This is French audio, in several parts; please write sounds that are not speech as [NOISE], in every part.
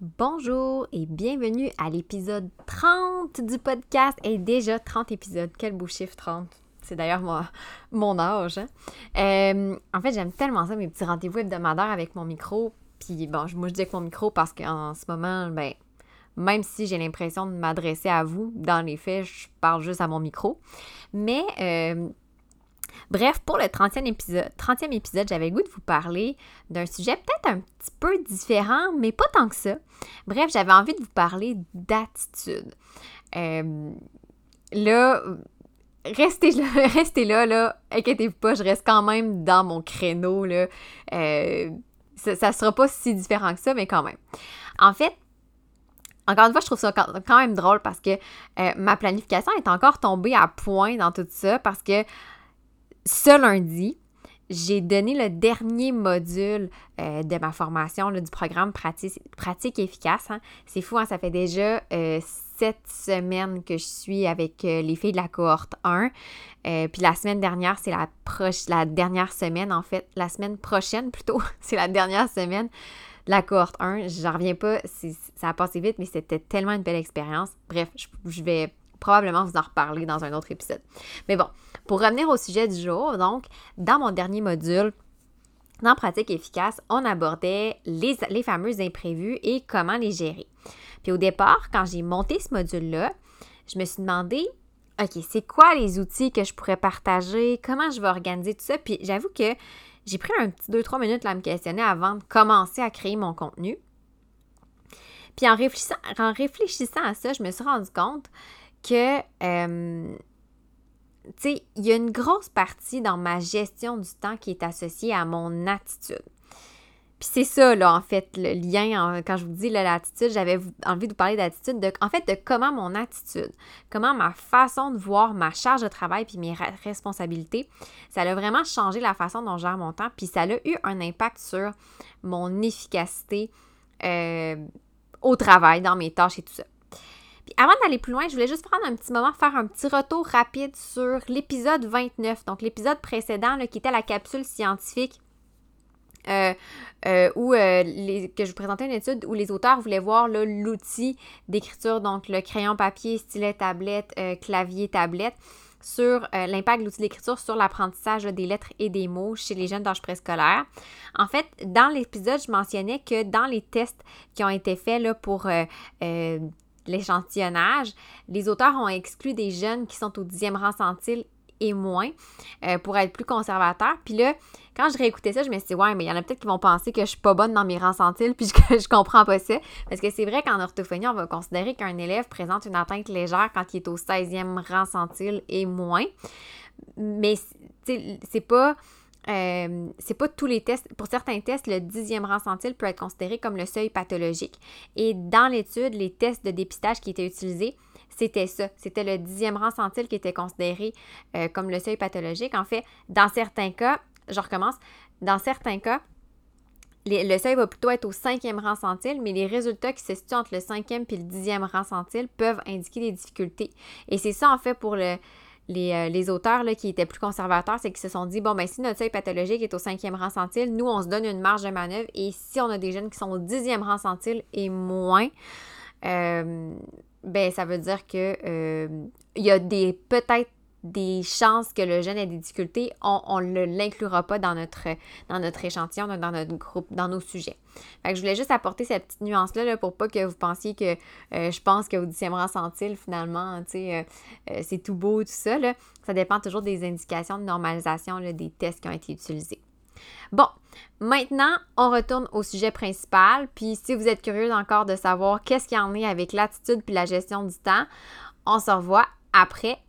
Bonjour et bienvenue à l'épisode 30 du podcast. Et déjà 30 épisodes, quel beau chiffre 30. C'est d'ailleurs mon âge. hein. Euh, en fait, j'aime tellement ça, mes petits rendez-vous hebdomadaires avec mon micro. Puis bon, moi je dis avec mon micro parce qu'en ce moment, ben, même si j'ai l'impression de m'adresser à vous, dans les faits, je parle juste à mon micro. Mais euh, Bref, pour le 30e épisode, 30e épisode, j'avais le goût de vous parler d'un sujet peut-être un petit peu différent, mais pas tant que ça. Bref, j'avais envie de vous parler d'attitude. Euh, là, restez là, [LAUGHS] restez là, là. Inquiétez-vous pas, je reste quand même dans mon créneau, là. Euh, ça, ça sera pas si différent que ça, mais quand même. En fait, encore une fois, je trouve ça quand quand même drôle parce que euh, ma planification est encore tombée à point dans tout ça parce que ce lundi, j'ai donné le dernier module euh, de ma formation du programme pratique, efficace. hein. C'est fou, hein, ça fait déjà euh, sept semaines que je suis avec euh, les filles de la cohorte 1. Euh, puis la semaine dernière, c'est la, proche, la dernière semaine, en fait. La semaine prochaine, plutôt, [LAUGHS] c'est la dernière semaine de la cohorte 1. J'en reviens pas, ça a passé vite, mais c'était tellement une belle expérience. Bref, je vais probablement vous en reparler dans un autre épisode. Mais bon, pour revenir au sujet du jour, donc, dans mon dernier module, dans Pratique efficace, on abordait les, les fameux imprévus et comment les gérer. Puis au départ, quand j'ai monté ce module-là, je me suis demandé, OK, c'est quoi les outils que je pourrais partager? Comment je vais organiser tout ça? Puis j'avoue que j'ai pris un petit 2-3 minutes là, à me questionner avant de commencer à créer mon contenu. Puis en réfléchissant, en réfléchissant à ça, je me suis rendu compte que, euh, tu sais, il y a une grosse partie dans ma gestion du temps qui est associée à mon attitude. Puis c'est ça, là, en fait, le lien, en- quand je vous dis l'attitude, j'avais envie de vous parler d'attitude, de, en fait, de comment mon attitude, comment ma façon de voir ma charge de travail puis mes responsabilités, ça a vraiment changé la façon dont je gère mon temps, puis ça a eu un impact sur mon efficacité euh, au travail, dans mes tâches et tout ça. Avant d'aller plus loin, je voulais juste prendre un petit moment, faire un petit retour rapide sur l'épisode 29, donc l'épisode précédent qui était la capsule scientifique euh, euh, où euh, les- que je vous présentais une étude où les auteurs voulaient voir l'outil d'écriture, donc le crayon papier, stylet, tablette, clavier, tablette, sur l'impact de l'outil d'écriture sur l'apprentissage des lettres et des mots chez les jeunes d'âge préscolaire. En fait, dans l'épisode, je mentionnais que dans les tests qui ont été faits là, pour l'échantillonnage, les auteurs ont exclu des jeunes qui sont au dixième rang centile et moins euh, pour être plus conservateurs. Puis là, quand je réécoutais ça, je me suis dit, ouais, mais il y en a peut-être qui vont penser que je suis pas bonne dans mes rangs centiles, puis [LAUGHS] que je comprends pas ça. Parce que c'est vrai qu'en orthophonie, on va considérer qu'un élève présente une atteinte légère quand il est au 16e rang centile et moins. Mais c'est pas. Euh, c'est pas tous les tests. Pour certains tests, le dixième rang centile peut être considéré comme le seuil pathologique. Et dans l'étude, les tests de dépistage qui étaient utilisés, c'était ça. C'était le dixième rang centile qui était considéré euh, comme le seuil pathologique. En fait, dans certains cas, je recommence, dans certains cas, le seuil va plutôt être au cinquième rang centile, mais les résultats qui se situent entre le cinquième et le dixième rang centile peuvent indiquer des difficultés. Et c'est ça, en fait, pour le, les, euh, les auteurs là, qui étaient plus conservateurs, c'est qu'ils se sont dit, bon, ben si notre seuil pathologique est au cinquième rang centile, nous, on se donne une marge de manœuvre. Et si on a des jeunes qui sont au dixième rang centile et moins, euh, ben ça veut dire que euh, il y a des peut-être des chances que le jeune ait des difficultés, on ne l'inclura pas dans notre, dans notre échantillon, dans notre groupe, dans nos sujets. Que je voulais juste apporter cette petite nuance-là là, pour pas que vous pensiez que euh, je pense qu'au 10e rang centile, finalement, sais, euh, euh, c'est tout beau, tout ça. Là. Ça dépend toujours des indications de normalisation des tests qui ont été utilisés. Bon, maintenant, on retourne au sujet principal. Puis si vous êtes curieux encore de savoir qu'est-ce qu'il y en est avec l'attitude puis la gestion du temps, on se revoit après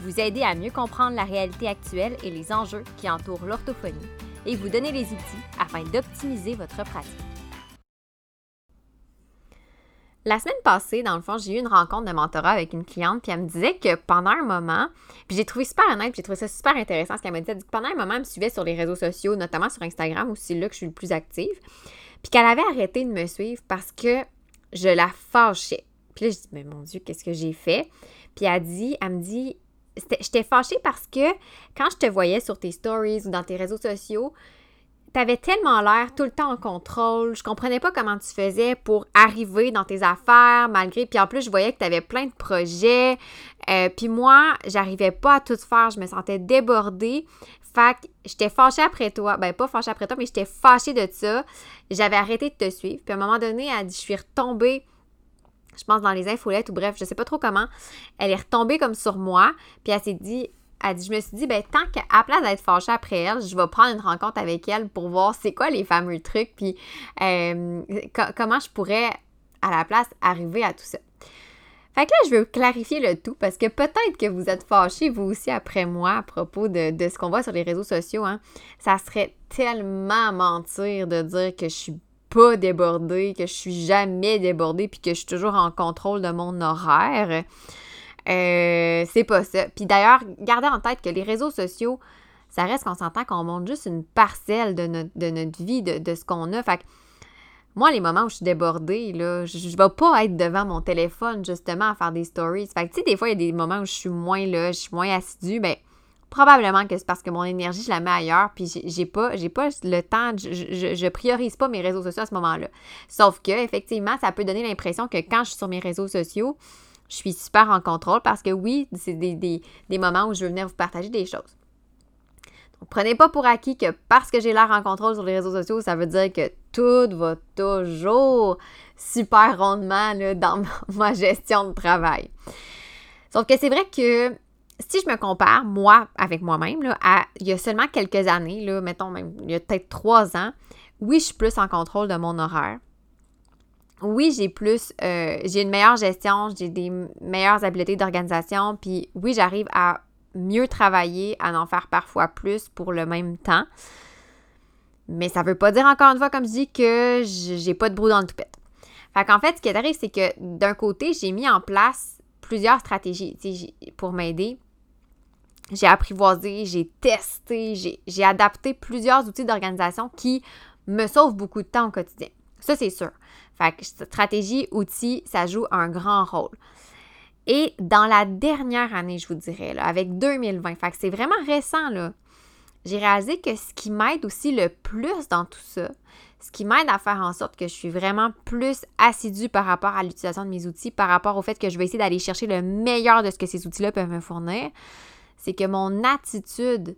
Vous aider à mieux comprendre la réalité actuelle et les enjeux qui entourent l'orthophonie et vous donner les outils afin d'optimiser votre pratique. la semaine passée, dans le fond, j'ai eu une rencontre de mentorat avec une cliente, puis elle me disait que pendant un moment, puis j'ai trouvé super honnête, puis j'ai trouvé ça super intéressant ce qu'elle. Elle dit que pendant un moment, elle me suivait sur les réseaux sociaux, notamment sur Instagram, où c'est là que je suis le plus active, puis qu'elle avait arrêté de me suivre parce que je la fâchais. Puis là, je dis, mais mon Dieu, qu'est-ce que j'ai fait? Puis elle dit, elle me dit, j'étais fâchée parce que quand je te voyais sur tes stories ou dans tes réseaux sociaux, t'avais tellement l'air tout le temps en contrôle. Je comprenais pas comment tu faisais pour arriver dans tes affaires, malgré. Puis en plus, je voyais que tu avais plein de projets. Euh, puis moi, j'arrivais pas à tout faire. Je me sentais débordée. Fait que j'étais fâchée après toi. Ben, pas fâchée après toi, mais j'étais fâchée de ça. J'avais arrêté de te suivre. Puis à un moment donné, elle dit Je suis retombée je pense dans les infolettes ou bref, je sais pas trop comment. Elle est retombée comme sur moi, puis elle s'est dit elle dit, je me suis dit, ben, tant qu'à place d'être fâchée après elle, je vais prendre une rencontre avec elle pour voir c'est quoi les fameux trucs, puis euh, comment je pourrais, à la place, arriver à tout ça. Fait que là, je veux clarifier le tout parce que peut-être que vous êtes fâchés, vous aussi, après moi, à propos de, ce qu'on voit sur les réseaux sociaux. Hein. Ça serait tellement mentir de dire que je suis pas débordée, que je suis jamais débordée, puis que je suis toujours en contrôle de mon horaire. Euh, c'est pas ça. Puis d'ailleurs, gardez en tête que les réseaux sociaux, ça reste qu'on s'entend qu'on montre juste une parcelle de notre, vie, de, ce qu'on a. Fait que moi, les moments où je suis débordée, je, je vais pas être devant mon téléphone justement à faire des stories. Fait que, tu sais, des fois, il y a des moments où je suis moins là, je suis moins assidue, ben probablement que c'est parce que mon énergie, je la mets ailleurs, puis j'ai pas, j'ai pas le temps, je, je, priorise pas mes réseaux sociaux à ce moment-là. Sauf que, effectivement, ça peut donner l'impression que quand je suis sur mes réseaux sociaux, je suis super en contrôle parce que oui, c'est des, moments où je veux venir vous partager des choses. Donc, prenez pas pour acquis que parce que j'ai l'air en contrôle sur les réseaux sociaux, ça veut dire que tout va toujours super rondement dans [LAUGHS] ma gestion de travail. Sauf que c'est vrai que si je me compare, moi, avec moi-même, à il y a seulement quelques années, là, mettons même, il y a peut-être trois ans, oui, je suis plus en contrôle de mon horaire oui, j'ai plus, euh, j'ai une meilleure gestion, j'ai des meilleures habiletés d'organisation, puis oui, j'arrive à mieux travailler, à en faire parfois plus pour le même temps. Mais ça veut pas dire encore une fois, comme je dis, que j'ai pas de brou dans le toupette. Fait qu'en fait, ce qui arrive, c'est que d'un côté, j'ai mis en place plusieurs stratégies pour m'aider. J'ai apprivoisé, j'ai testé, j'ai adapté plusieurs outils d'organisation qui me sauvent beaucoup de temps au quotidien. Ça, c'est sûr. Fait que stratégie, outils, ça joue un grand rôle. Et dans la dernière année, je vous dirais, avec 2020, fait que c'est vraiment récent, là, j'ai réalisé que ce qui m'aide aussi le plus dans tout ça, ce qui m'aide à faire en sorte que je suis vraiment plus assidue par rapport à l'utilisation de mes outils, par rapport au fait que je vais essayer d'aller chercher le meilleur de ce que ces outils-là peuvent me fournir, c'est que mon attitude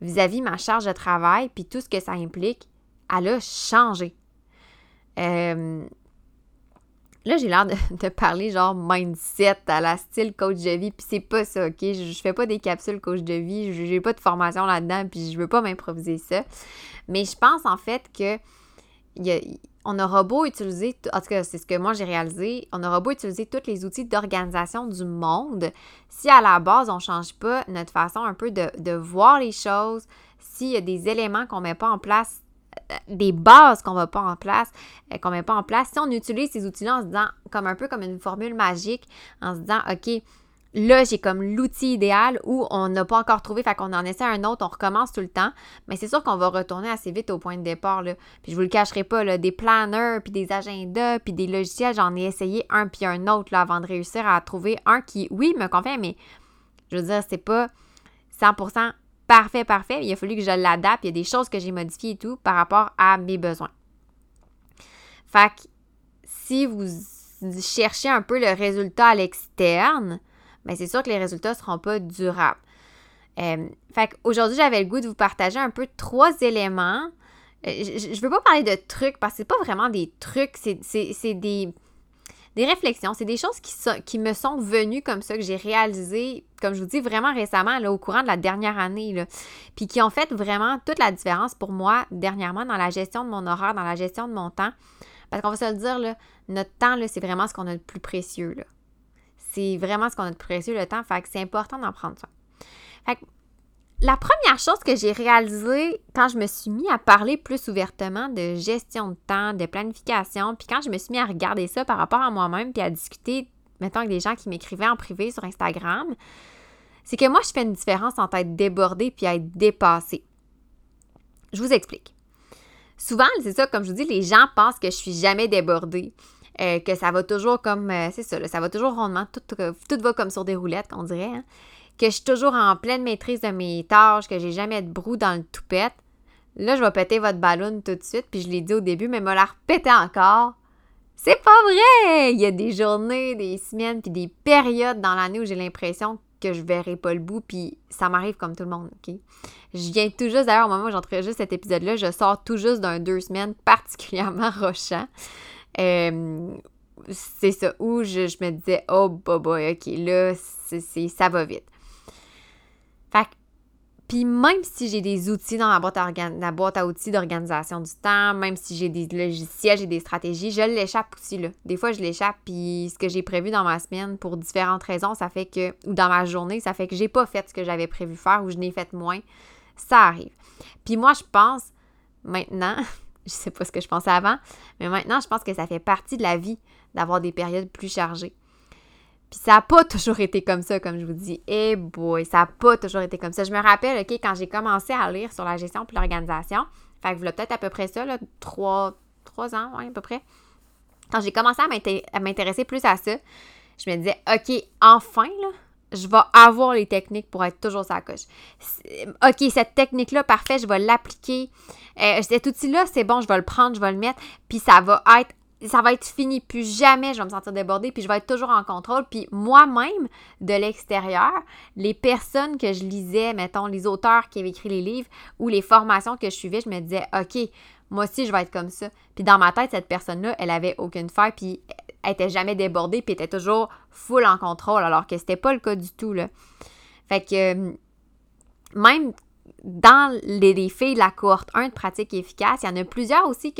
vis-à-vis -vis ma charge de travail, puis tout ce que ça implique, elle a changé. Euh, là, j'ai l'air de, parler genre mindset à la style coach de vie, puis c'est pas ça, ok? Je, fais pas des capsules coach de vie, j'ai pas de formation là-dedans, puis je veux pas m'improviser ça. Mais je pense en fait que on aura beau utiliser, en tout cas, c'est ce que moi j'ai réalisé, on aura beau utiliser tous les outils d'organisation du monde, si à la base on change pas notre façon un peu de, de voir les choses, s'il y a des éléments qu'on met pas en place des bases qu'on va pas en place, euh, qu'on met pas en place. Si on utilise ces outils-là en se disant comme un peu comme une formule magique, en se disant OK, là j'ai comme l'outil idéal où on n'a pas encore trouvé, fait qu'on en essaie un autre, on recommence tout le temps, mais c'est sûr qu'on va retourner assez vite au point de départ là. Puis je vous le cacherai pas là, des planners, puis des agendas, puis des logiciels, j'en ai essayé un puis un autre avant de réussir à trouver un qui oui me convient, mais je veux dire c'est pas 100% parfait, parfait. Il a fallu que je l'adapte. Il y a des choses que j'ai modifiées et tout par rapport à mes besoins. Fait que si vous cherchez un peu le résultat à l'externe, bien c'est sûr que les résultats ne seront pas durables. Euh, fait qu'aujourd'hui, j'avais le goût de vous partager un peu trois éléments. Euh, je ne veux pas parler de trucs parce que c'est pas vraiment des trucs, c'est des des réflexions, c'est des choses qui, qui me sont venues comme ça, que j'ai réalisées, comme je vous dis, vraiment récemment, là, au courant de la dernière année, puis qui ont fait vraiment toute la différence pour moi dernièrement dans la gestion de mon horaire, dans la gestion de mon temps. Parce qu'on va se le dire, là, notre temps, c'est vraiment ce qu'on a de plus précieux. Là. C'est vraiment ce qu'on a de précieux, le temps. Fait que c'est important d'en prendre soin. La première chose que j'ai réalisée quand je me suis mis à parler plus ouvertement de gestion de temps, de planification, puis quand je me suis mis à regarder ça par rapport à moi-même, puis à discuter, mettons, avec des gens qui m'écrivaient en privé sur Instagram, c'est que moi, je fais une différence entre être débordée puis être dépassée. Je vous explique. Souvent, c'est ça, comme je vous dis, les gens pensent que je suis jamais débordée. Euh, que ça va toujours comme, euh, c'est ça, ça va toujours rondement, tout, tout, va comme sur des roulettes, qu'on dirait. Hein que je suis toujours en pleine maîtrise de mes tâches, que j'ai jamais de brou dans le toupette, là, je vais péter votre ballon tout de suite, puis je l'ai dit au début, mais me la repéter encore. C'est pas vrai! Il y a des journées, des semaines, puis des périodes dans l'année où j'ai l'impression que je verrai pas le bout, puis ça m'arrive comme tout le monde, OK? Je viens tout juste, d'ailleurs, au moment où j'entrejuste cet épisode-là, je sors tout juste d'un deux semaines particulièrement [LAUGHS] rochant. Euh, c'est ça, où je, me disais, oh, boy, OK, là, ça va vite. Fait puis même si j'ai des outils dans la boîte à, la boîte à outils d'organisation du temps, même si j'ai des logiciels, j'ai des stratégies, je l'échappe aussi là. Des fois, je l'échappe, puis ce que j'ai prévu dans ma semaine, pour différentes raisons, ça fait que, ou dans ma journée, ça fait que j'ai pas fait ce que j'avais prévu faire ou je n'ai fait moins. Ça arrive. Puis moi, je pense, maintenant, [LAUGHS] je sais pas ce que je pensais avant, mais maintenant, je pense que ça fait partie de la vie d'avoir des périodes plus chargées. Puis ça n'a pas toujours été comme ça, comme je vous dis. Eh boy, ça n'a pas toujours été comme ça. Je me rappelle, OK, quand j'ai commencé à lire sur la gestion puis l'organisation, fait que vous peut-être à peu près ça, là, trois, trois ans, ouais, à peu près. Quand j'ai commencé à m'intéresser plus à ça, je me disais, OK, enfin, là, je vais avoir les techniques pour être toujours sa coche. OK, cette technique-là, parfait, je vais l'appliquer. Euh, cet outil-là, c'est bon, je vais le prendre, je vais le mettre, puis ça va être ça va être fini. Plus jamais je vais me sentir débordée, puis je vais être toujours en contrôle. Puis moi-même, de l'extérieur, les personnes que je lisais, mettons, les auteurs qui avaient écrit les livres ou les formations que je suivais, je me disais, OK, moi aussi, je vais être comme ça. Puis dans ma tête, cette personne-là, elle avait aucune faille, puis elle était jamais débordée, puis elle était toujours full en contrôle, alors que c'était pas le cas du tout, là. Fait que euh, même dans les, filles de la cohorte 1 de pratique efficace, il y en a plusieurs aussi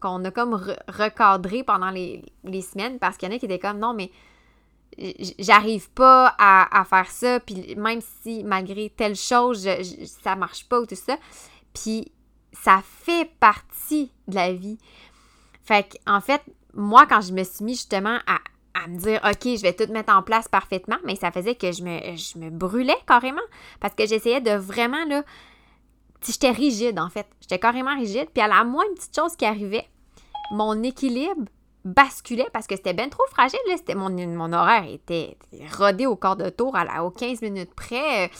qu'on a comme recadré pendant les, semaines parce qu'il y en a qui étaient comme non, mais j'arrive pas à, faire ça, puis même si malgré telle chose, ça marche pas ou tout ça. Puis ça fait partie de la vie. Fait en fait, moi, quand je me suis mis justement à, à me dire, OK, je vais tout mettre en place parfaitement, mais ça faisait que je me, je me brûlais carrément parce que j'essayais de vraiment, là, j'étais rigide en fait. J'étais carrément rigide. Puis à la moindre petite chose qui arrivait, mon équilibre basculait parce que c'était bien trop fragile. Mon, mon horaire était rodé au quart de tour à la, aux 15 minutes près.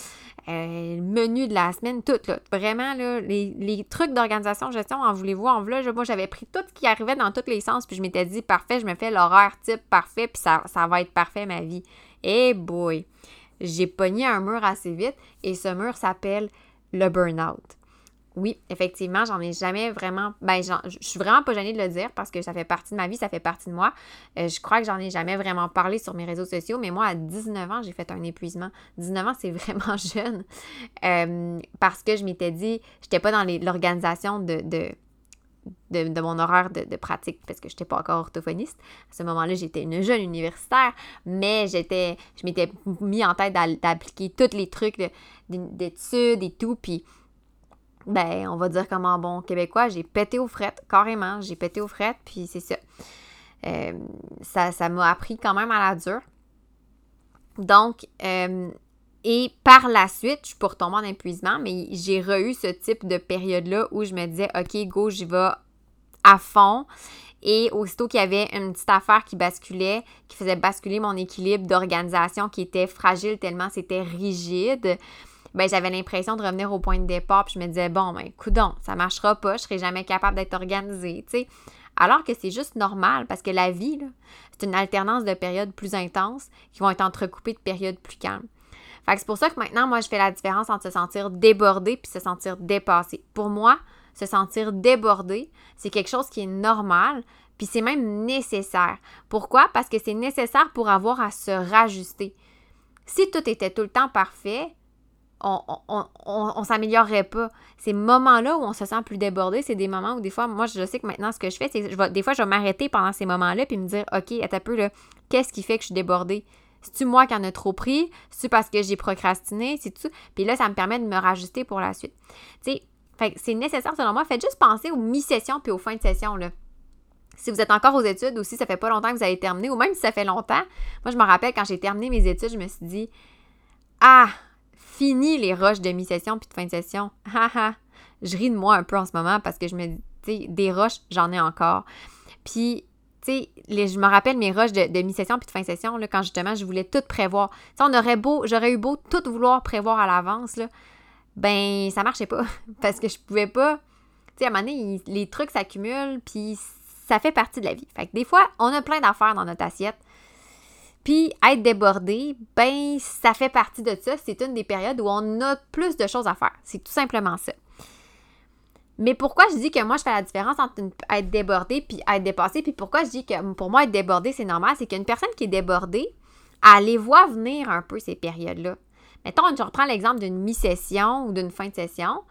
Euh, le menu de la semaine, tout. Là, vraiment, les, trucs d'organisation, gestion, en voulez-vous, en voilà. moi, j'avais pris tout ce qui arrivait dans tous les sens, puis je m'étais dit, parfait, je me fais l'horaire type parfait, puis ça, ça va être parfait, ma vie. Et boy, j'ai pogné un mur assez vite, et ce mur s'appelle le burn-out. Oui, effectivement, j'en ai jamais vraiment. Ben, je suis vraiment pas gênée de le dire parce que ça fait partie de ma vie, ça fait partie de moi. Euh, je crois que j'en ai jamais vraiment parlé sur mes réseaux sociaux, mais moi, à 19 ans, j'ai fait un épuisement. 19 ans, c'est [LAUGHS] vraiment jeune euh, parce que je m'étais dit, j'étais pas dans l'organisation de, de, mon horaire de, pratique parce que je n'étais pas encore orthophoniste. À ce moment-là, j'étais une jeune universitaire, mais j'étais, je m'étais mis en tête d'appliquer tous les trucs d'études et tout. Puis ben, on va dire comme en bon québécois, j'ai pété aux frettes, carrément, j'ai pété aux frettes, puis c'est ça. Euh, ça. m'a appris quand même à la dure. Donc, euh, et par la suite, je suis pour tomber en épuisement, mais j'ai re ce type de période-là où je me disais, OK, go, j'y vais à fond. Et aussitôt qu'il y avait une petite affaire qui basculait, qui faisait basculer mon équilibre d'organisation qui était fragile tellement c'était rigide, ben j'avais l'impression de revenir au point de départ, puis je me disais, bon, ben, coudon, ça marchera pas, je serai jamais capable d'être organisée, tu sais. Alors que c'est juste normal, parce que la vie, c'est une alternance de périodes plus intenses qui vont être entrecoupées de périodes plus calmes. Fait que c'est pour ça que maintenant, moi, je fais la différence entre se sentir débordé puis se sentir dépassé. Pour moi, se sentir débordé, c'est quelque chose qui est normal, puis c'est même nécessaire. Pourquoi? Parce que c'est nécessaire pour avoir à se rajuster. Si tout était tout le temps parfait, on, on, s'améliorerait pas. Ces moments-là où on se sent plus débordé, c'est des moments où des fois, moi, je sais que maintenant, ce que je fais, c'est que des fois, je vais m'arrêter pendant ces moments-là puis me dire, OK, à un peu, là, qu'est-ce qui fait que je suis débordée? C'est-tu moi qui en ai trop pris? C'est parce que j'ai procrastiné? C'est tout? Puis là, ça me permet de me rajuster pour la suite. Tu sais, c'est nécessaire selon moi. Faites juste penser aux mi-sessions puis aux fins de session, là. Si vous êtes encore aux études ou si ça fait pas longtemps que vous avez terminé, ou même si ça fait longtemps, moi je me rappelle quand j'ai terminé mes études, je me suis dit Ah, fini les rushs de mi-session puis de fin de session. [LAUGHS] Haha. je ris de moi un peu en ce moment parce que je me dis, des rushs, j'en ai encore. Puis tu sais, je me rappelle mes rushs de, mi-session puis de fin de session, là, quand justement je voulais tout prévoir. Aurait beau, j'aurais eu beau tout vouloir prévoir à l'avance, là, ben ça marchait pas. [LAUGHS] Parce que je pouvais pas. Tu sais, à un moment donné, les trucs s'accumulent, puis ça fait partie de la vie. Fait que des fois, on a plein d'affaires dans notre assiette. Puis être débordé, ben ça fait partie de ça. C'est une des périodes où on a plus de choses à faire. C'est tout simplement ça. Mais pourquoi je dis que moi, je fais la différence entre être débordé puis être dépassé, puis pourquoi je dis que pour moi, être débordé, c'est normal, c'est qu'une personne qui est débordée, elle les voit venir un peu ces périodes-là. Mettons, je reprends l'exemple d'une mi-session ou d'une fin de session.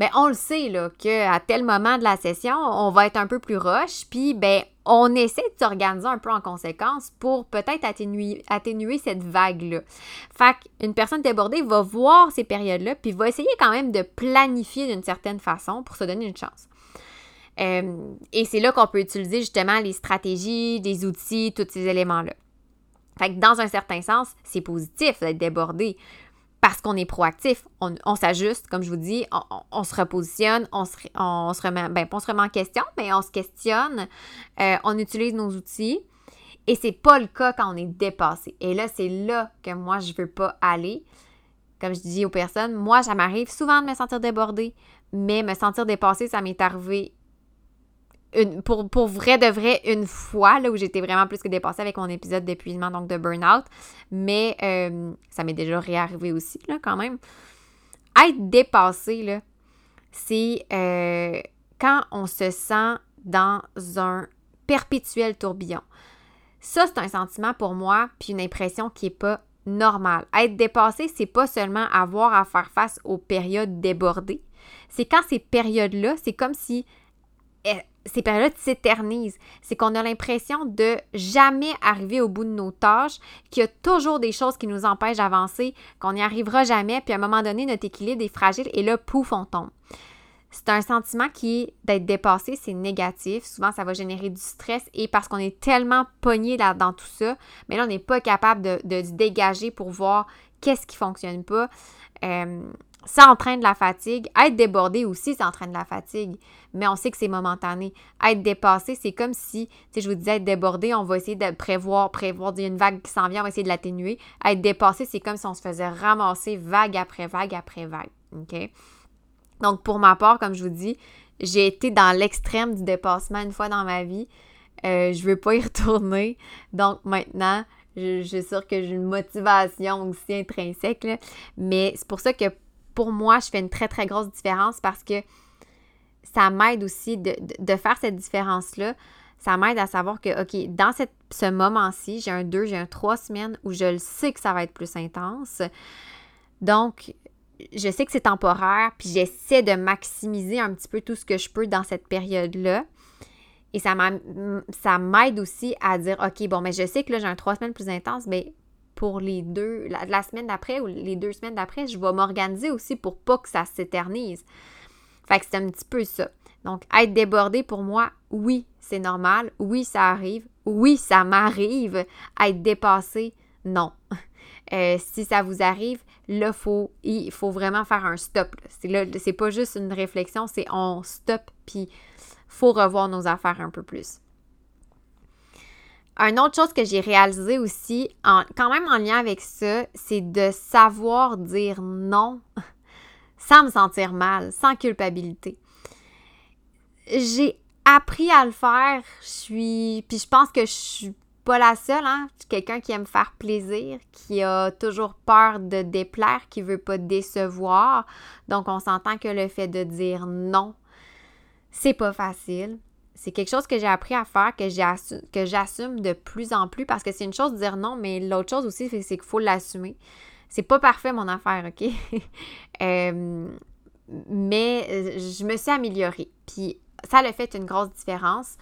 Bien, on le sait, là, qu'à tel moment de la session, on va être un peu plus rush, puis, ben, on essaie de s'organiser un peu en conséquence pour peut-être atténuer, atténuer cette vague-là. Fait qu'une personne débordée va voir ces périodes-là, puis va essayer quand même de planifier d'une certaine façon pour se donner une chance. Euh, et c'est là qu'on peut utiliser justement les stratégies, des outils, tous ces éléments-là. Fait que dans un certain sens, c'est positif d'être débordé parce qu'on est proactif, on, s'ajuste, comme je vous dis, on, se repositionne, on se, remet, ben, on se remet en question, mais on se questionne, euh, on utilise nos outils. Et c'est pas le cas quand on est dépassé. Et là, c'est là que moi, je veux pas aller. Comme je dis aux personnes, moi, ça m'arrive souvent de me sentir débordée, mais me sentir dépassée, ça m'est arrivé pour, pour, vrai de vrai une fois, là où j'étais vraiment plus que dépassée avec mon épisode d'épuisement, donc de burn-out. Mais euh, ça m'est déjà réarrivé aussi, là, quand même. Être dépassé, là, c'est euh, quand on se sent dans un perpétuel tourbillon. Ça, c'est un sentiment pour moi, puis une impression qui n'est pas normale. Être dépassé, c'est pas seulement avoir à faire face aux périodes débordées. C'est quand ces périodes-là, c'est comme si eh, ces périodes s'éternisent. C'est qu'on a l'impression de jamais arriver au bout de nos tâches, qu'il y a toujours des choses qui nous empêchent d'avancer, qu'on n'y arrivera jamais, puis à un moment donné, notre équilibre est fragile et là, pouf, on tombe. C'est un sentiment qui d'être dépassé, c'est négatif. Souvent, ça va générer du stress et parce qu'on est tellement pogné dans tout ça, mais là, on n'est pas capable de, de, se dégager pour voir qu'est-ce qui ne fonctionne pas. Euh, ça entraîne de la fatigue. Être débordé aussi, ça entraîne de la fatigue. Mais on sait que c'est momentané. Être dépassé, c'est comme si, tu sais, je vous disais, être débordé, on va essayer de prévoir, prévoir, il y a une vague qui s'en vient, on va essayer de l'atténuer. Être dépassé, c'est comme si on se faisait ramasser vague après vague après vague. OK? Donc, pour ma part, comme je vous dis, j'ai été dans l'extrême du dépassement une fois dans ma vie. Euh, je ne veux pas y [LAUGHS] retourner. Donc, maintenant, je, suis sûre que j'ai une motivation aussi intrinsèque. Mais c'est pour ça que pour moi, je fais une très, très grosse différence parce que ça m'aide aussi de, faire cette différence-là. Ça m'aide à savoir que, OK, dans cette, ce moment-ci, j'ai un 2, j'ai un 3 semaines où je le sais que ça va être plus intense. Donc, je sais que c'est temporaire, puis j'essaie de maximiser un petit peu tout ce que je peux dans cette période-là. Et ça m'aide aussi à dire, OK, bon, mais je sais que là, j'ai un 3 semaines plus intense, mais pour les deux, la, semaine d'après ou les deux semaines d'après, je vais m'organiser aussi pour pas que ça s'éternise. Fait que c'est un petit peu ça. Donc, être débordé pour moi, oui, c'est normal. Oui, ça arrive. Oui, ça m'arrive. Être dépassé, non. [LAUGHS] Euh, si ça vous arrive, là, faut, il faut vraiment faire un stop. C'est pas juste une réflexion, c'est on stop, puis faut revoir nos affaires un peu plus. Une autre chose que j'ai réalisé aussi, quand même en lien avec ça, c'est de savoir dire non [LAUGHS] sans me sentir mal, sans culpabilité. J'ai appris à le faire. Je suis. Puis je pense que je suis pas la seule, hein. Je suis quelqu'un qui aime faire plaisir, qui a toujours peur de déplaire, qui veut pas décevoir. Donc on s'entend que le fait de dire non, c'est pas facile c'est quelque chose que j'ai appris à faire, que j'assume de plus en plus parce que c'est une chose de dire non, mais l'autre chose aussi, c'est qu'il faut l'assumer. C'est pas parfait mon affaire, OK? [LAUGHS] Euh, mais euh, je me suis améliorée. Puis ça a fait une grosse différence.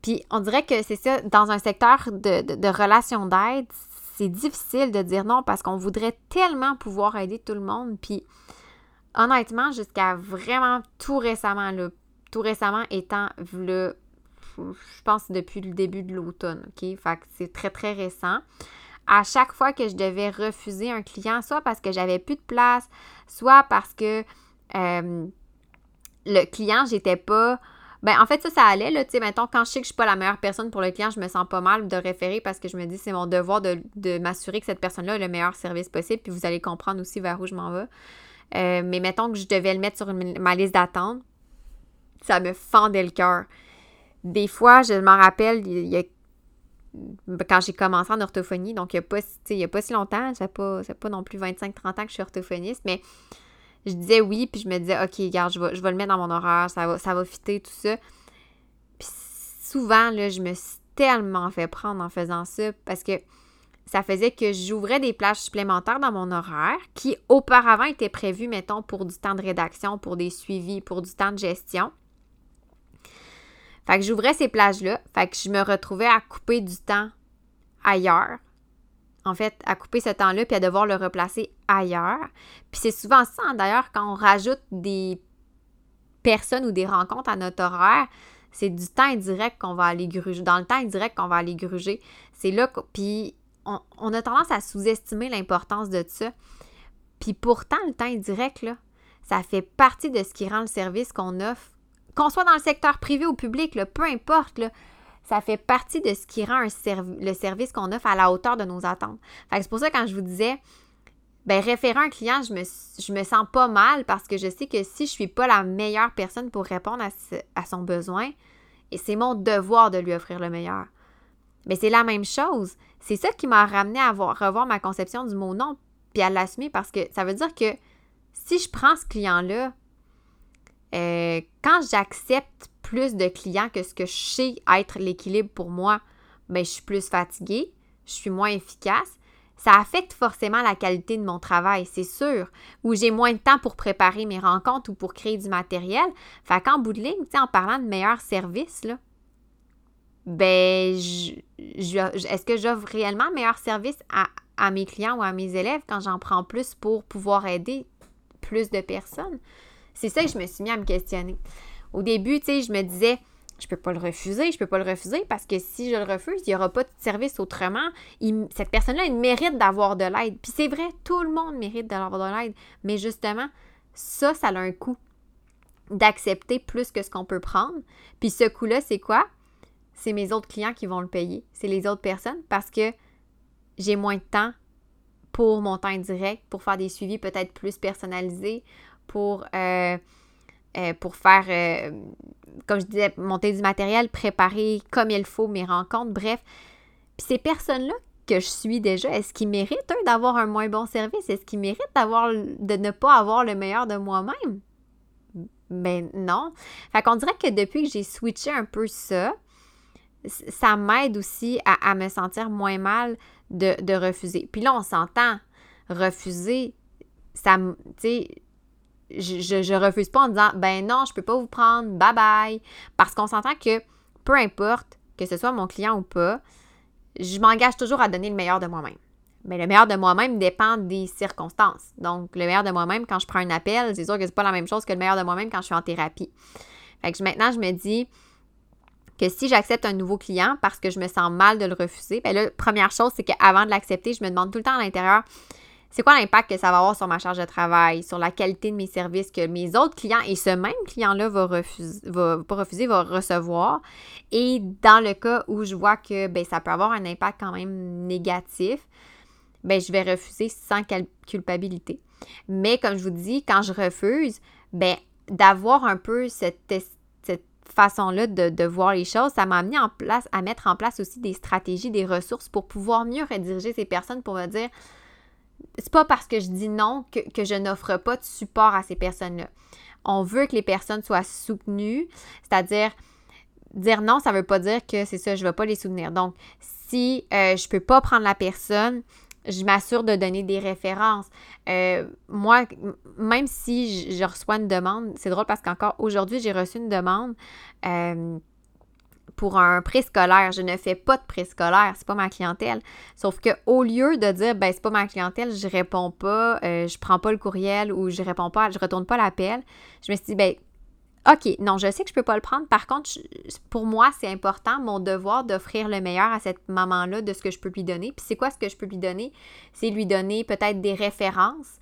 Puis on dirait que c'est ça, dans un secteur de, de, relations d'aide, c'est difficile de dire non parce qu'on voudrait tellement pouvoir aider tout le monde. Puis honnêtement, jusqu'à vraiment tout récemment, là, tout récemment étant le, je pense depuis le début de l'automne, OK? Fait c'est très, très récent. À chaque fois que je devais refuser un client, soit parce que j'avais plus de place, soit parce que euh, le client, j'étais pas ben, en fait, ça, ça allait, là. Tu sais, mettons, quand je sais que je suis pas la meilleure personne pour le client, je me sens pas mal de référer parce que je me dis, c'est mon devoir de, m'assurer que cette personne-là a le meilleur service possible. Puis vous allez comprendre aussi vers où je m'en vais. Euh, mais mettons que je devais le mettre sur ma liste d'attente, ça me fendait le cœur. Des fois, je m'en rappelle, quand j'ai commencé en orthophonie, donc il n'y a, pas, a pas si longtemps, ça fait pas, pas non plus 25-30 ans que je suis orthophoniste, mais je disais oui, puis je me disais, OK, regarde, je vais, je vais le mettre dans mon horaire, ça va, ça va fitter, tout ça. Puis souvent, là, je me suis tellement fait prendre en faisant ça parce que ça faisait que j'ouvrais des plages supplémentaires dans mon horaire qui auparavant étaient prévues, mettons, pour du temps de rédaction, pour des suivis, pour du temps de gestion. Fait que j'ouvrais ces plages-là, fait que je me retrouvais à couper du temps ailleurs en fait, à couper ce temps-là puis à devoir le replacer ailleurs. Puis c'est souvent ça, hein, d'ailleurs, quand on rajoute des personnes ou des rencontres à notre horaire, c'est du temps indirect qu'on va aller gruger. Dans le temps indirect qu'on va aller gruger. C'est là que. Puis on, on, a tendance à sous-estimer l'importance de ça. Puis pourtant, le temps indirect, là, ça fait partie de ce qui rend le service qu'on offre. Qu'on soit dans le secteur privé ou public, peu importe, ça fait partie de ce qui rend le service qu'on offre à la hauteur de nos attentes. c'est pour ça quand je vous disais, ben référer un client, je me, je me sens pas mal parce que je sais que si je suis pas la meilleure personne pour répondre à, son besoin, et c'est mon devoir de lui offrir le meilleur. Mais c'est la même chose. C'est ça qui m'a ramené à revoir ma conception du mot non, puis à l'assumer parce que ça veut dire que si je prends ce client-là, euh, quand j'accepte plus de clients que ce que je sais être l'équilibre pour moi, ben, je suis plus fatiguée, je suis moins efficace. Ça affecte forcément la qualité de mon travail, c'est sûr. Ou j'ai moins de temps pour préparer mes rencontres ou pour créer du matériel. Fait qu'en bout de ligne, en parlant de meilleurs services, là, ben, est-ce que j'offre réellement meilleur service à, à mes clients ou à mes élèves quand j'en prends plus pour pouvoir aider plus de personnes? C'est ça que je me suis mis à me questionner. Au début, tu sais, je me disais, je peux pas le refuser, je peux pas le refuser parce que si je le refuse, il n'y aura pas de service autrement. cette personne-là, elle mérite d'avoir de l'aide. Puis c'est vrai, tout le monde mérite d'avoir de l'aide. Mais justement, ça, ça a un coût d'accepter plus que ce qu'on peut prendre. Puis ce coût-là, c'est quoi? C'est mes autres clients qui vont le payer. C'est les autres personnes parce que j'ai moins de temps pour mon temps indirect, pour faire des suivis peut-être plus personnalisés, pour... Euh, euh, pour faire, euh, comme je disais, monter du matériel, préparer comme il faut mes rencontres, bref. Puis ces personnes-là que je suis déjà, est-ce qu'ils méritent, d'avoir un moins bon service? Est-ce qu'ils méritent d'avoir, de ne pas avoir le meilleur de moi-même? Ben non. Fait qu'on dirait que depuis que j'ai switché un peu ça, ça m'aide aussi à, me sentir moins mal de, de refuser. Puis là, on s'entend, refuser, ça, tu sais, je, refuse pas en disant ben non, je peux pas vous prendre, bye bye. Parce qu'on s'entend que peu importe que ce soit mon client ou pas, je m'engage toujours à donner le meilleur de moi-même. Mais le meilleur de moi-même dépend des circonstances. Donc, le meilleur de moi-même quand je prends un appel, c'est sûr que c'est pas la même chose que le meilleur de moi-même quand je suis en thérapie. Fait que maintenant, je me dis que si j'accepte un nouveau client parce que je me sens mal de le refuser, ben là, première chose, c'est qu'avant de l'accepter, je me demande tout le temps à l'intérieur, c'est quoi l'impact que ça va avoir sur ma charge de travail, sur la qualité de mes services que mes autres clients et ce même client-là va refuser, va pas refuser, va recevoir? Et dans le cas où je vois que ben, ça peut avoir un impact quand même négatif, ben, je vais refuser sans culpabilité. Mais comme je vous dis, quand je refuse, ben, d'avoir un peu cette, façon-là de, de, voir les choses, ça m'a amené en place à mettre en place aussi des stratégies, des ressources pour pouvoir mieux rediriger ces personnes pour me dire c'est pas parce que je dis non que, je n'offre pas de support à ces personnes-là. On veut que les personnes soient soutenues, c'est-à-dire dire non, ça veut pas dire que c'est ça, je vais pas les soutenir. Donc, si euh, je peux pas prendre la personne, je m'assure de donner des références. Euh, moi, même si je, reçois une demande, c'est drôle parce qu'encore aujourd'hui, j'ai reçu une demande euh, pour un préscolaire. Je ne fais pas de préscolaire, c'est pas ma clientèle. Sauf que au lieu de dire ben c'est pas ma clientèle, je réponds pas, euh, je prends pas le courriel ou je réponds pas, je retourne pas l'appel, je me suis dit ben OK, non, je sais que je peux pas le prendre. Par contre, pour moi, c'est important, mon devoir d'offrir le meilleur à cette maman-là de ce que je peux lui donner. Puis c'est quoi ce que je peux lui donner? C'est lui donner peut-être des références,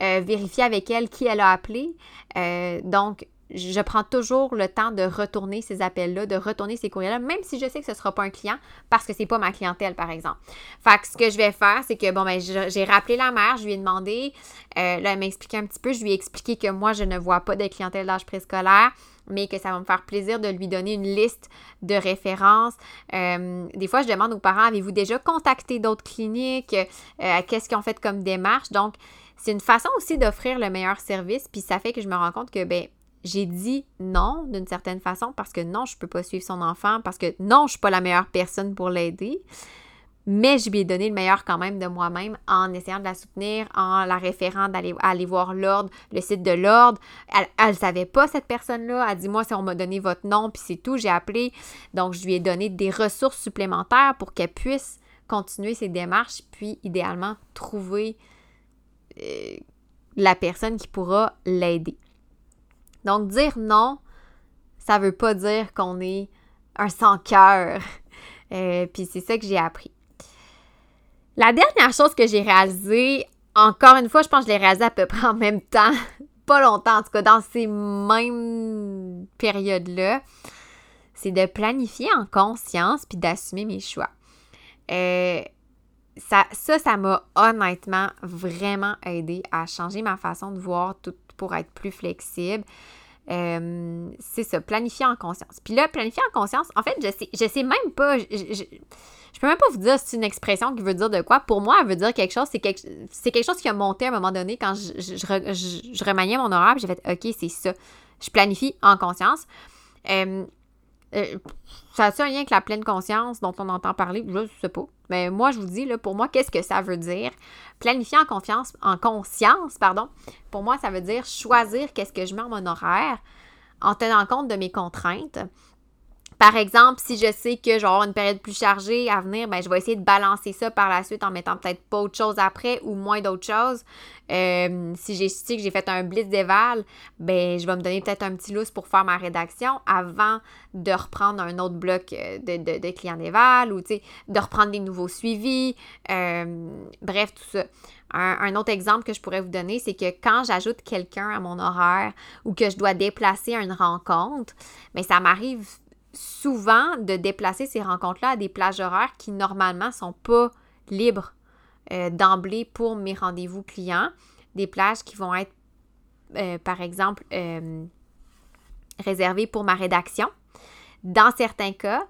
euh, vérifier avec elle qui elle a appelé. Euh, donc, je prends toujours le temps de retourner ces appels-là, de retourner ces courriels-là, même si je sais que ce ne sera pas un client parce que c'est pas ma clientèle, par exemple. Fait que ce que je vais faire, c'est que, bon, ben, j'ai rappelé la mère, je lui ai demandé, euh, là, elle m'a expliqué un petit peu, je lui ai expliqué que moi, je ne vois pas de clientèle d'âge préscolaire, mais que ça va me faire plaisir de lui donner une liste de références. Euh, des fois, je demande aux parents, avez-vous déjà contacté d'autres cliniques? Euh, qu'est-ce qu'ils ont fait comme démarche? Donc, c'est une façon aussi d'offrir le meilleur service, puis ça fait que je me rends compte que, ben, j'ai dit non d'une certaine façon parce que non, je ne peux pas suivre son enfant, parce que non, je ne suis pas la meilleure personne pour l'aider. Mais je lui ai donné le meilleur quand même de moi-même en essayant de la soutenir, en la référant d'aller aller voir l'ordre, le site de l'ordre. Elle ne savait pas, cette personne-là. Elle dit Moi, si on m'a donné votre nom, puis c'est tout, j'ai appelé. Donc, je lui ai donné des ressources supplémentaires pour qu'elle puisse continuer ses démarches, puis idéalement trouver euh, la personne qui pourra l'aider. Donc, dire non, ça veut pas dire qu'on est un sans-cœur. [LAUGHS] Euh, puis c'est ça que j'ai appris. La dernière chose que j'ai réalisée, encore une fois, je pense que je l'ai réalisée à peu près en même temps, [LAUGHS] pas longtemps, en tout cas dans ces mêmes périodes-là, c'est de planifier en conscience puis d'assumer mes choix. Euh, ça, ça, ça m'a honnêtement vraiment aidé à changer ma façon de voir tout pour être plus flexible. Euh, c'est ça, planifier en conscience. Puis là, planifier en conscience, en fait, je sais, je sais même pas, je, je, peux même pas vous dire si c'est une expression qui veut dire de quoi. Pour moi, elle veut dire quelque chose, c'est quelque, quelque chose qui a monté à un moment donné quand je, je, remaniais mon horaire, j'ai fait, OK, c'est ça. Je planifie en conscience. Euh, euh, ça a-tu un lien avec la pleine conscience dont on entend parler? Je ne sais pas. Mais moi, je vous dis, là, pour moi, qu'est-ce que ça veut dire? Planifier en confiance, en conscience, pardon. Pour moi, ça veut dire choisir qu'est-ce que je mets en mon horaire en tenant compte de mes contraintes, par exemple, si je sais que je vais avoir une période plus chargée à venir, ben, je vais essayer de balancer ça par la suite en mettant peut-être pas autre chose après ou moins d'autres choses. Euh, si j'ai sais que j'ai fait un blitz d'éval, ben, je vais me donner peut-être un petit lousse pour faire ma rédaction avant de reprendre un autre bloc euh, de, de, clients d'éval ou de reprendre des nouveaux suivis. Euh, bref, tout ça. Un, autre exemple que je pourrais vous donner, c'est que quand j'ajoute quelqu'un à mon horaire ou que je dois déplacer une rencontre, mais ben, ça m'arrive souvent de déplacer ces rencontres-là à des plages horaires qui normalement sont pas libres euh, d'emblée pour mes rendez-vous clients. Des plages qui vont être, euh, par exemple, euh, réservées pour ma rédaction. Dans certains cas,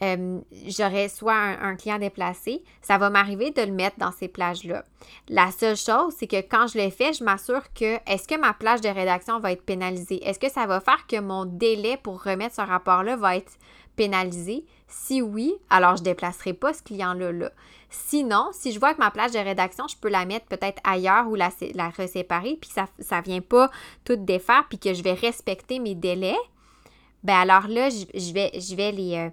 euh, j'aurais soit un, client déplacé, ça va m'arriver de le mettre dans ces plages-là. La seule chose, c'est que quand je l'ai fait, je m'assure que est-ce que ma plage de rédaction va être pénalisée? Est-ce que ça va faire que mon délai pour remettre ce rapport-là va être pénalisé? Si oui, alors je ne déplacerai pas ce client-là. Là. Sinon, si je vois que ma plage de rédaction, je peux la mettre peut-être ailleurs ou la, la reséparer, puis ça ne vient pas tout défaire, puis que je vais respecter mes délais, ben alors là, je, vais, je vais les...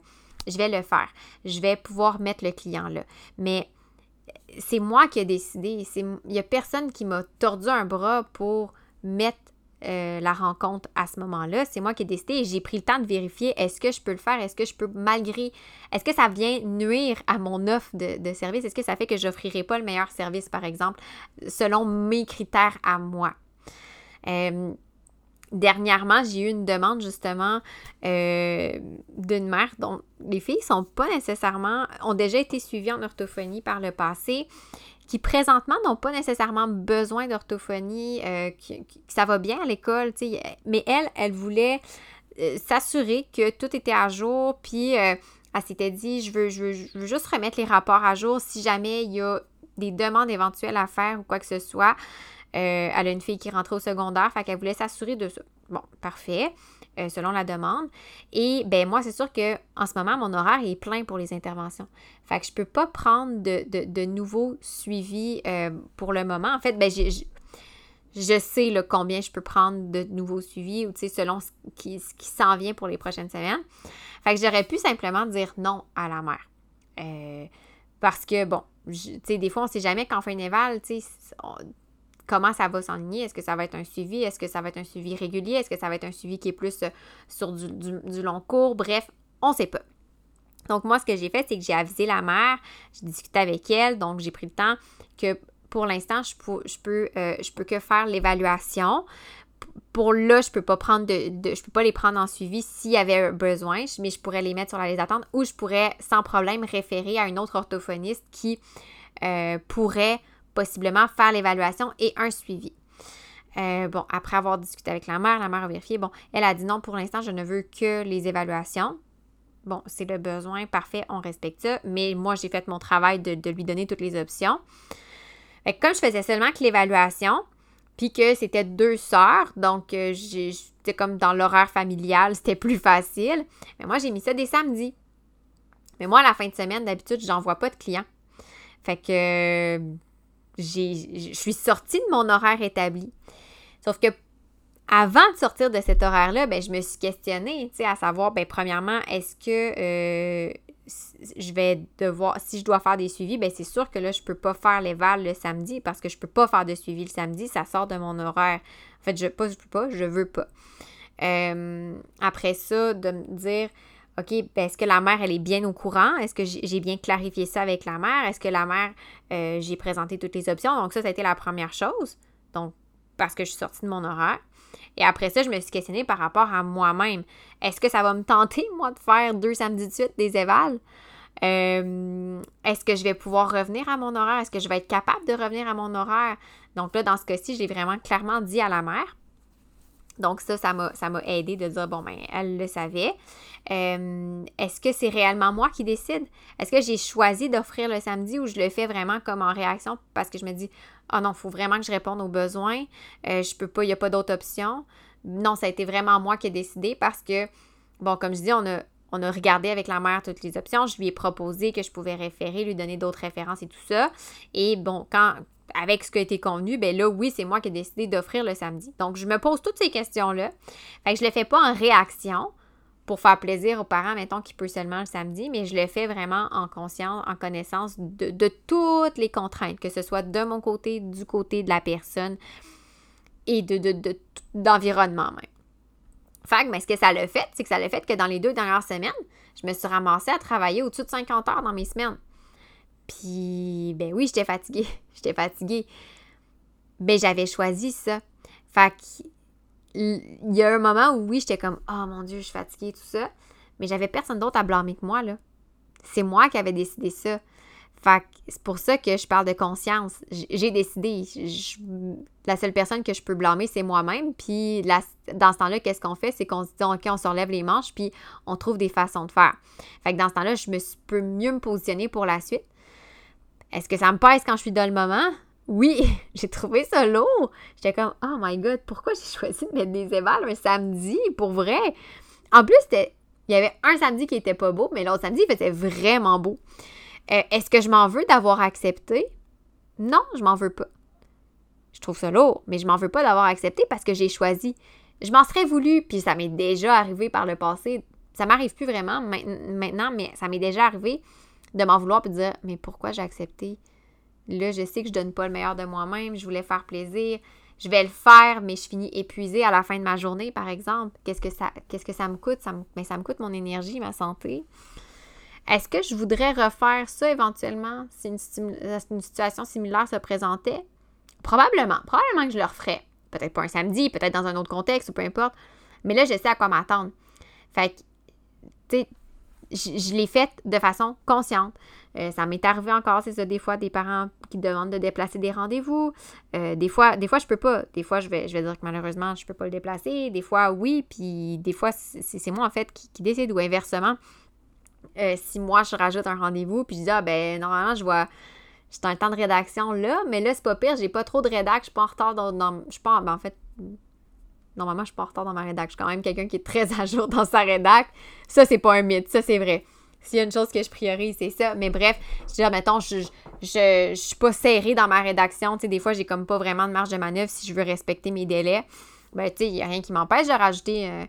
Je vais le faire. Je vais pouvoir mettre le client là. Mais c'est moi qui ai décidé. Il n'y a personne qui m'a tordu un bras pour mettre euh, la rencontre à ce moment-là. C'est moi qui ai décidé et j'ai pris le temps de vérifier est-ce que je peux le faire, est-ce que je peux malgré, est-ce que ça vient nuire à mon offre de, service, est-ce que ça fait que je n'offrirai pas le meilleur service, par exemple, selon mes critères à moi? Euh, Dernièrement, j'ai eu une demande justement euh, d'une mère dont les filles sont pas nécessairement, ont déjà été suivies en orthophonie par le passé, qui présentement n'ont pas nécessairement besoin d'orthophonie, euh, qui, ça va bien à l'école, mais elle, elle voulait euh, s'assurer que tout était à jour, puis elle s'était dit, je veux, je veux juste remettre les rapports à jour si jamais il y a des demandes éventuelles à faire ou quoi que ce soit. Euh, elle a une fille qui rentrait au secondaire, fait qu'elle voulait s'assurer de ça. Bon, parfait, euh, selon la demande. Et ben moi, c'est sûr que en ce moment, mon horaire est plein pour les interventions. Fait que je peux pas prendre de, nouveaux suivis euh, pour le moment. En fait, ben je sais combien je peux prendre de nouveaux suivis ou selon ce qui, ce qui s'en vient pour les prochaines semaines. Fait que j'aurais pu simplement dire non à la mère. Parce que, bon, sais, des fois, on ne sait jamais quand on fait comment ça va s'enligner? Est-ce que ça va être un suivi? Est-ce que ça va être un suivi régulier? Est-ce que ça va être un suivi qui est plus euh, sur du, long cours? Bref, on ne sait pas. Donc, moi, ce que j'ai fait, c'est que j'ai avisé la mère, j'ai discuté avec elle, donc j'ai pris le temps que pour l'instant, je peux, euh, peux que faire l'évaluation. Pour là, je peux pas prendre de, je peux pas les prendre en suivi s'il y avait besoin, mais je pourrais les mettre sur la liste d'attente ou je pourrais sans problème référer à une autre orthophoniste qui euh, pourrait possiblement faire l'évaluation et un suivi. Euh, bon, après avoir discuté avec la mère, la mère a vérifié. Bon, elle a dit non, pour l'instant, je ne veux que les évaluations. Bon, c'est le besoin, parfait, on respecte ça. Mais moi, j'ai fait mon travail de, lui donner toutes les options. Fait comme je faisais seulement que l'évaluation, puis que c'était deux sœurs, donc euh, c'était comme dans l'horaire familial, [LAUGHS] c'était plus facile. Mais moi, j'ai mis ça des samedis. Mais moi, à la fin de semaine, d'habitude, j'envoie pas de clients. Fait que je suis sortie de mon horaire établi. Sauf que avant de sortir de cet horaire-là, ben, je me suis questionnée, à savoir, ben, premièrement, est-ce que euh, je vais devoir, si je dois faire des suivis, ben, c'est sûr que là, je ne peux pas faire les vals le samedi parce que je ne peux pas faire de suivi le samedi, ça sort de mon horaire. En fait, je ne peux pas, je veux pas. Euh, après ça, de me dire, OK, ben, est-ce que la mère, elle est bien au courant? Est-ce que j'ai bien clarifié ça avec la mère? Est-ce que la mère, euh, j'ai présenté toutes les options? Donc, ça, ça a été la première chose. Donc, parce que je suis sortie de mon horaire. Et après ça, je me suis questionnée par rapport à moi-même. Est-ce que ça va me tenter, moi, de faire deux samedis de suite des évals? Euh, est-ce que je vais pouvoir revenir à mon horaire? Est-ce que je vais être capable de revenir à mon horaire? Donc là, dans ce cas-ci, j'ai vraiment clairement dit à la mère. Donc ça, ça m'a, ça m'a aidé de dire, bon, ben, elle le savait. Euh, est-ce que c'est réellement moi qui décide? Est-ce que j'ai choisi d'offrir le samedi ou je le fais vraiment comme en réaction? Parce que je me dis, oh non, il faut vraiment que je réponde aux besoins. Euh, je peux pas, il n'y a pas d'autre option. Non, ça a été vraiment moi qui ai décidé parce que, bon, comme je dis, on a, on a regardé avec la mère toutes les options. Je lui ai proposé que je pouvais référer, lui donner d'autres références et tout ça. Et bon, quand, avec ce qui a été convenu, ben là, oui, c'est moi qui ai décidé d'offrir le samedi. Donc, je me pose toutes ces questions-là. Fait que je le fais pas en réaction pour faire plaisir aux parents, mettons, qui peut seulement le samedi, mais je le fais vraiment en conscience, en connaissance de, toutes les contraintes, que ce soit de mon côté, du côté de la personne et de, d'environnement même. Fait que, mais ce que ça l'a fait, c'est que ça l'a fait que dans les deux dernières semaines, je me suis ramassée à travailler au-dessus de 50 heures dans mes semaines. Puis, ben oui, j'étais fatiguée. [LAUGHS] j'étais fatiguée. Ben, j'avais choisi ça. Fait il y a un moment où oui, j'étais comme Oh mon Dieu, je suis fatiguée, tout ça. Mais j'avais personne d'autre à blâmer que moi, là. C'est moi qui avais décidé ça. Fait c'est pour ça que je parle de conscience. J'ai décidé. la seule personne que je peux blâmer, c'est moi-même. Puis dans ce temps-là, qu'est-ce qu'on fait? C'est qu'on se dit, OK, on se relève les manches, puis on trouve des façons de faire. Fait que dans ce temps-là, je me peux mieux me positionner pour la suite. Est-ce que ça me pèse quand je suis dans le moment? Oui, [LAUGHS] j'ai trouvé ça lourd. J'étais comme, oh my god, pourquoi j'ai choisi de mettre des évals un samedi, pour vrai? En plus, il y avait un samedi qui était pas beau, mais l'autre samedi, il faisait vraiment beau. Euh, est-ce que je m'en veux d'avoir accepté? Non, je m'en veux pas. Je trouve ça lourd, mais je m'en veux pas d'avoir accepté parce que j'ai choisi. Je m'en serais voulu, puis ça m'est déjà arrivé par le passé. Ça m'arrive plus vraiment maintenant, mais ça m'est déjà arrivé de m'en vouloir et de dire mais pourquoi j'ai accepté? Là, je sais que je donne pas le meilleur de moi-même, je voulais faire plaisir, je vais le faire, mais je finis épuisée à la fin de ma journée, par exemple. Qu'est-ce que ça, me coûte? Mais ça me coûte mon énergie, ma santé. Est-ce que je voudrais refaire ça éventuellement si une, une, situation similaire se présentait? Probablement. Probablement que je le referais. Peut-être pas un samedi, peut-être dans un autre contexte, ou peu importe. Mais là, je sais à quoi m'attendre. Fait que, tu sais, je, l'ai faite de façon consciente. Euh, ça m'est arrivé encore, c'est ça, des fois, des parents qui demandent de déplacer des rendez-vous. Euh, des fois, des fois, je peux pas. Des fois, je vais, je vais dire que malheureusement, je peux pas le déplacer. Des fois, oui, puis des fois, c'est moi, en fait, qui, décide. Ou inversement, euh, si moi, je rajoute un rendez-vous, puis je dis, ah, ben, normalement, je vois... J'ai un temps de rédaction là, mais là, c'est pas pire, j'ai pas trop de rédac, je suis pas en retard dans... je suis pas... Ben, en fait, Normalement, je suis pas retard dans ma rédac. Je suis quand même quelqu'un qui est très à jour dans sa rédac. Ça, c'est pas un mythe. Ça, c'est vrai. s'il y a une chose que je priorise, c'est ça. Mais bref, je dis, mettons, je, je, je, suis pas serrée dans ma rédaction. Tu sais, des fois, j'ai comme pas vraiment de marge de manœuvre si je veux respecter mes délais. Ben, tu sais, il n'y a rien qui m'empêche de rajouter euh,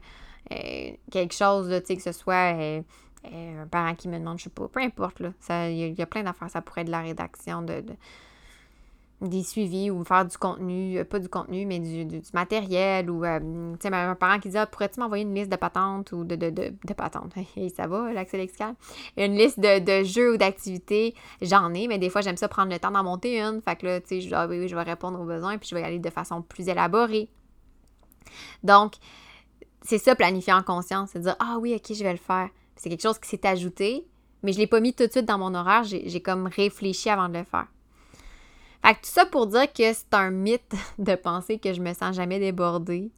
euh, quelque chose, tu sais, que ce soit euh, un parent qui me demande, je sais pas, peu importe, là. Il y, a plein d'affaires. Ça pourrait être de la rédaction, de des suivis ou faire du contenu, euh, pas du contenu, mais du, matériel ou, euh, tu sais, un parent qui dit ah, pourrais-tu m'envoyer une liste de patentes ou de, patentes? [LAUGHS] Et ça va, l'accès lexical Une liste de, jeux ou d'activités, j'en ai, mais des fois, j'aime ça prendre le temps d'en monter une. Fait que là, tu sais, je, ah, oui, je vais répondre aux besoins puis je vais y aller de façon plus élaborée. Donc, c'est ça, planifier en conscience, c'est dire ah oui, ok, je vais le faire. C'est quelque chose qui s'est ajouté, mais je ne l'ai pas mis tout de suite dans mon horaire, j'ai comme réfléchi avant de le faire. Fait que tout ça pour dire que c'est un mythe [LAUGHS] de penser que je me sens jamais débordée,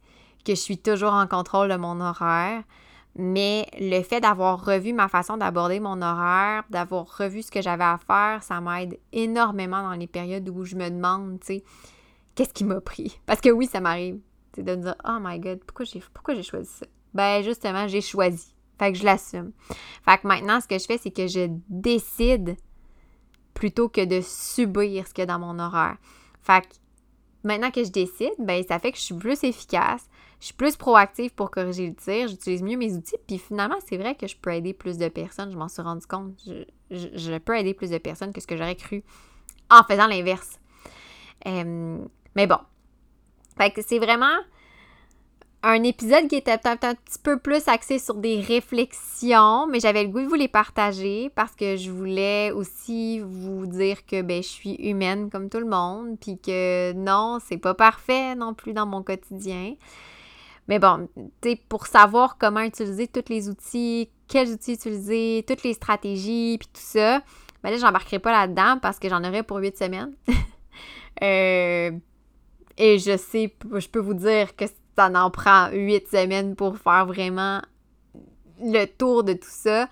que je suis toujours en contrôle de mon horaire. Mais le fait d'avoir revu ma façon d'aborder mon horaire, d'avoir revu ce que j'avais à faire, ça m'aide énormément dans les périodes où je me demande, tu sais, qu'est-ce qui m'a pris? [LAUGHS] Parce que oui, ça m'arrive, c'est de me dire, oh my god, pourquoi j'ai, pourquoi j'ai choisi ça? Ben justement, j'ai choisi. Fait que je l'assume. Fait que maintenant, ce que je fais, c'est que je décide plutôt que de subir ce qu'il y a dans mon horaire. Fait que maintenant que je décide, ben ça fait que je suis plus efficace, je suis plus proactive pour corriger le tir, j'utilise mieux mes outils, puis finalement, c'est vrai que je peux aider plus de personnes, je m'en suis rendu compte. Je, peux aider plus de personnes que ce que j'aurais cru en faisant l'inverse. Euh, mais bon. Fait que c'est vraiment un épisode qui était peut-être un petit peu plus axé sur des réflexions, mais j'avais le goût de vous les partager parce que je voulais aussi vous dire que ben, je suis humaine comme tout le monde, puis que non, c'est pas parfait non plus dans mon quotidien. Mais bon, pour savoir comment utiliser tous les outils, quels outils utiliser, toutes les stratégies, puis tout ça, ben là, j'embarquerai pas là-dedans parce que j'en aurais pour huit semaines. [LAUGHS] euh, et je sais, je peux vous dire que ça en prend huit semaines pour faire vraiment le tour de tout ça.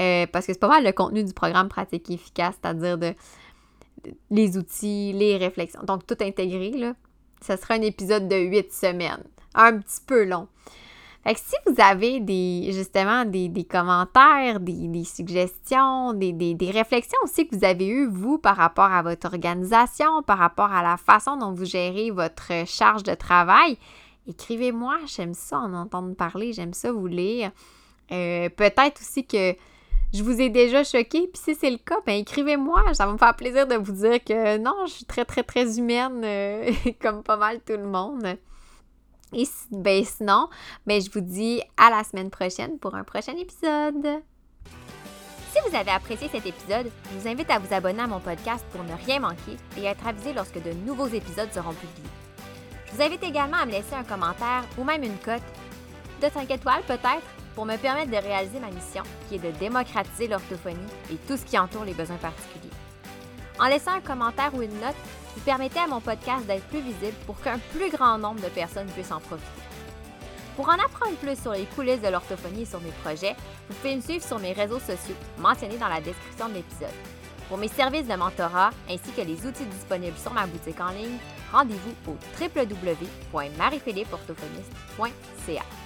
Euh, parce que c'est pas mal le contenu du programme pratique efficace, c'est-à-dire de, les outils, les réflexions. Donc, tout intégré, là. Ça sera un épisode de huit semaines. Un petit peu long. Fait que si vous avez des, justement, des, commentaires, des, suggestions, des, des, réflexions aussi que vous avez eues, vous, par rapport à votre organisation, par rapport à la façon dont vous gérez votre charge de travail, écrivez-moi, j'aime ça en entendre parler, j'aime ça vous lire. Euh, peut-être aussi que je vous ai déjà choqué, puis si c'est le cas, ben écrivez-moi, ça va me faire plaisir de vous dire que non, je suis très très très humaine, euh, [LAUGHS] comme pas mal tout le monde. Et ben sinon, ben je vous dis à la semaine prochaine pour un prochain épisode. Si vous avez apprécié cet épisode, je vous invite à vous abonner à mon podcast pour ne rien manquer et être avisé lorsque de nouveaux épisodes seront publiés. Vous invite également à me laisser un commentaire ou même une cote de 5 étoiles peut-être pour me permettre de réaliser ma mission qui est de démocratiser l'orthophonie et tout ce qui entoure les besoins particuliers. En laissant un commentaire ou une note, vous permettez à mon podcast d'être plus visible pour qu'un plus grand nombre de personnes puissent en profiter. Pour en apprendre plus sur les coulisses de l'orthophonie et sur mes projets, vous pouvez me suivre sur mes réseaux sociaux mentionnés dans la description de l'épisode. Pour mes services de mentorat ainsi que les outils disponibles sur ma boutique en ligne, rendez-vous au www.mariephilippeorthophoniste.ca.